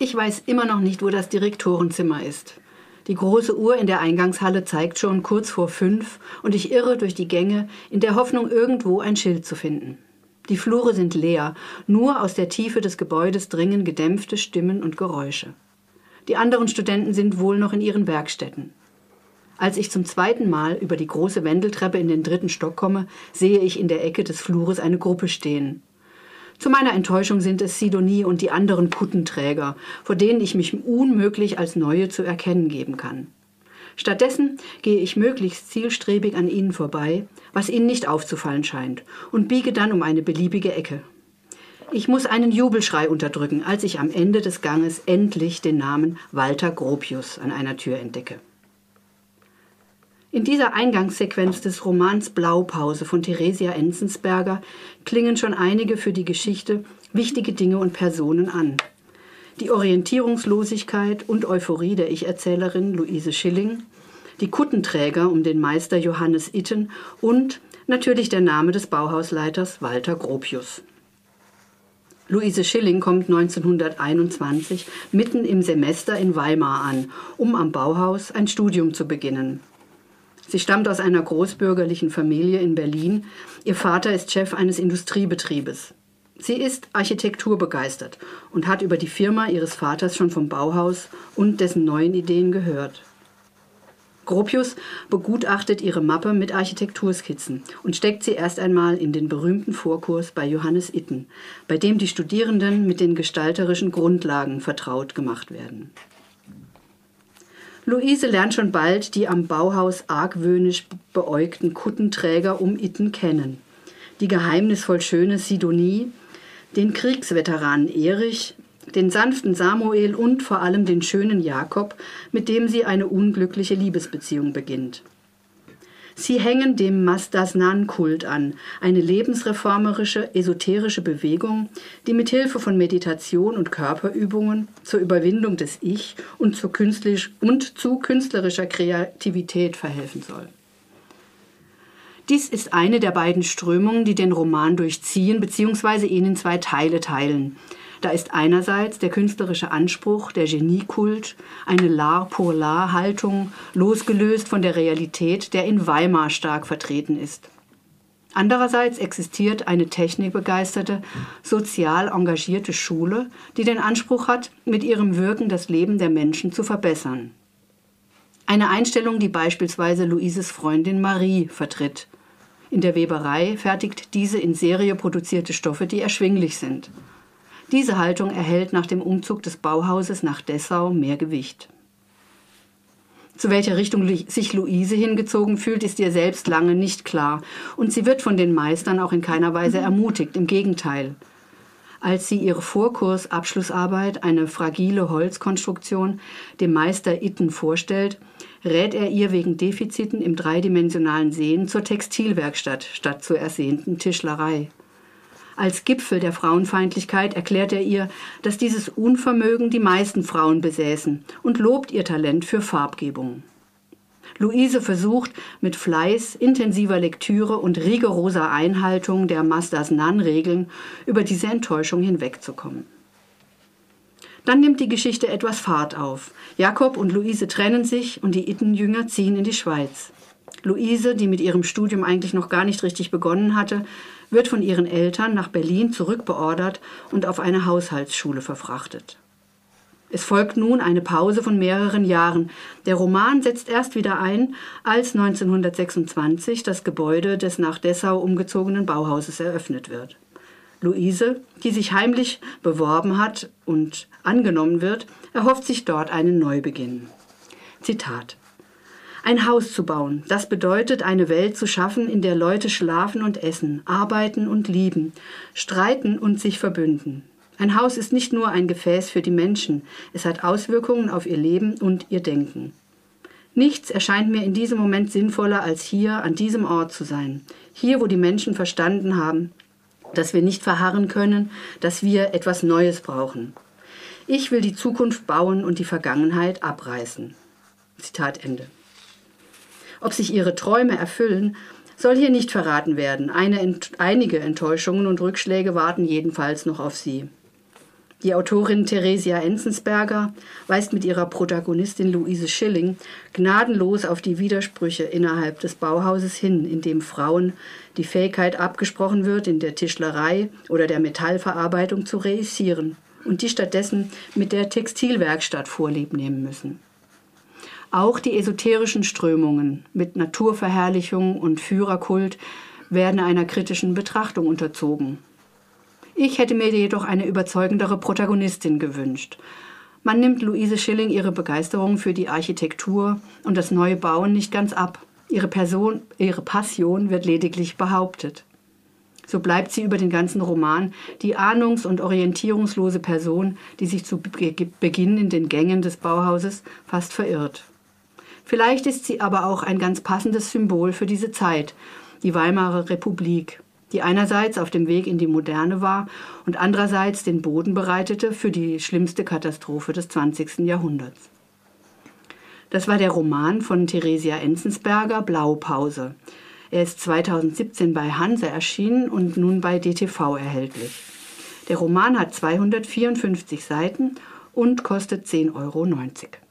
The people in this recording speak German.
Ich weiß immer noch nicht, wo das Direktorenzimmer ist. Die große Uhr in der Eingangshalle zeigt schon kurz vor fünf und ich irre durch die Gänge in der Hoffnung, irgendwo ein Schild zu finden. Die Flure sind leer, nur aus der Tiefe des Gebäudes dringen gedämpfte Stimmen und Geräusche. Die anderen Studenten sind wohl noch in ihren Werkstätten. Als ich zum zweiten Mal über die große Wendeltreppe in den dritten Stock komme, sehe ich in der Ecke des Flures eine Gruppe stehen. Zu meiner Enttäuschung sind es Sidonie und die anderen Kuttenträger, vor denen ich mich unmöglich als neue zu erkennen geben kann. Stattdessen gehe ich möglichst zielstrebig an ihnen vorbei, was ihnen nicht aufzufallen scheint, und biege dann um eine beliebige Ecke. Ich muss einen Jubelschrei unterdrücken, als ich am Ende des Ganges endlich den Namen Walter Gropius an einer Tür entdecke. In dieser Eingangssequenz des Romans Blaupause von Theresia Enzensberger klingen schon einige für die Geschichte wichtige Dinge und Personen an. Die Orientierungslosigkeit und Euphorie der Ich-Erzählerin Luise Schilling, die Kuttenträger um den Meister Johannes Itten und natürlich der Name des Bauhausleiters Walter Gropius. Luise Schilling kommt 1921 mitten im Semester in Weimar an, um am Bauhaus ein Studium zu beginnen. Sie stammt aus einer großbürgerlichen Familie in Berlin. Ihr Vater ist Chef eines Industriebetriebes. Sie ist architekturbegeistert und hat über die Firma ihres Vaters schon vom Bauhaus und dessen neuen Ideen gehört. Gropius begutachtet ihre Mappe mit Architekturskizzen und steckt sie erst einmal in den berühmten Vorkurs bei Johannes Itten, bei dem die Studierenden mit den gestalterischen Grundlagen vertraut gemacht werden. Luise lernt schon bald die am Bauhaus argwöhnisch beäugten Kuttenträger um Itten kennen. Die geheimnisvoll schöne Sidonie, den Kriegsveteranen Erich, den sanften Samuel und vor allem den schönen Jakob, mit dem sie eine unglückliche Liebesbeziehung beginnt. Sie hängen dem Mastasnan-Kult an, eine lebensreformerische, esoterische Bewegung, die mit Hilfe von Meditation und Körperübungen zur Überwindung des Ich und zu, künstlerisch, und zu künstlerischer Kreativität verhelfen soll. Dies ist eine der beiden Strömungen, die den Roman durchziehen bzw. ihn in zwei Teile teilen. Da ist einerseits der künstlerische Anspruch, der Geniekult, eine L'art pour l'art Haltung, losgelöst von der Realität, der in Weimar stark vertreten ist. Andererseits existiert eine technikbegeisterte, sozial engagierte Schule, die den Anspruch hat, mit ihrem Wirken das Leben der Menschen zu verbessern. Eine Einstellung, die beispielsweise Luises Freundin Marie vertritt. In der Weberei fertigt diese in Serie produzierte Stoffe, die erschwinglich sind. Diese Haltung erhält nach dem Umzug des Bauhauses nach Dessau mehr Gewicht. Zu welcher Richtung sich Luise hingezogen fühlt, ist ihr selbst lange nicht klar, und sie wird von den Meistern auch in keiner Weise ermutigt, im Gegenteil. Als sie ihre Vorkursabschlussarbeit, eine fragile Holzkonstruktion, dem Meister Itten vorstellt, rät er ihr wegen Defiziten im dreidimensionalen Sehen zur Textilwerkstatt statt zur ersehnten Tischlerei. Als Gipfel der Frauenfeindlichkeit erklärt er ihr, dass dieses Unvermögen die meisten Frauen besäßen und lobt ihr Talent für Farbgebung. Luise versucht mit Fleiß, intensiver Lektüre und rigoroser Einhaltung der Mastas Nan-Regeln über diese Enttäuschung hinwegzukommen. Dann nimmt die Geschichte etwas Fahrt auf. Jakob und Luise trennen sich und die Itten-Jünger ziehen in die Schweiz. Luise, die mit ihrem Studium eigentlich noch gar nicht richtig begonnen hatte, wird von ihren Eltern nach Berlin zurückbeordert und auf eine Haushaltsschule verfrachtet. Es folgt nun eine Pause von mehreren Jahren. Der Roman setzt erst wieder ein, als 1926 das Gebäude des nach Dessau umgezogenen Bauhauses eröffnet wird. Luise, die sich heimlich beworben hat und angenommen wird, erhofft sich dort einen Neubeginn. Zitat ein Haus zu bauen, das bedeutet, eine Welt zu schaffen, in der Leute schlafen und essen, arbeiten und lieben, streiten und sich verbünden. Ein Haus ist nicht nur ein Gefäß für die Menschen, es hat Auswirkungen auf ihr Leben und ihr Denken. Nichts erscheint mir in diesem Moment sinnvoller, als hier an diesem Ort zu sein, hier, wo die Menschen verstanden haben, dass wir nicht verharren können, dass wir etwas Neues brauchen. Ich will die Zukunft bauen und die Vergangenheit abreißen. Zitat Ende. Ob sich ihre Träume erfüllen, soll hier nicht verraten werden. Eine, einige Enttäuschungen und Rückschläge warten jedenfalls noch auf sie. Die Autorin Theresia Enzensberger weist mit ihrer Protagonistin Luise Schilling gnadenlos auf die Widersprüche innerhalb des Bauhauses hin, in dem Frauen die Fähigkeit abgesprochen wird, in der Tischlerei oder der Metallverarbeitung zu reüssieren und die stattdessen mit der Textilwerkstatt Vorlieb nehmen müssen. Auch die esoterischen Strömungen mit Naturverherrlichung und Führerkult werden einer kritischen Betrachtung unterzogen ich hätte mir jedoch eine überzeugendere Protagonistin gewünscht. Man nimmt Luise Schilling ihre Begeisterung für die Architektur und das neue Bauen nicht ganz ab. Ihre Person, ihre Passion wird lediglich behauptet. So bleibt sie über den ganzen Roman die ahnungs- und orientierungslose Person, die sich zu Beginn in den Gängen des Bauhauses fast verirrt. Vielleicht ist sie aber auch ein ganz passendes Symbol für diese Zeit, die Weimarer Republik, die einerseits auf dem Weg in die Moderne war und andererseits den Boden bereitete für die schlimmste Katastrophe des 20. Jahrhunderts. Das war der Roman von Theresia Enzensberger Blaupause. Er ist 2017 bei Hanse erschienen und nun bei DTV erhältlich. Der Roman hat 254 Seiten und kostet 10,90 Euro.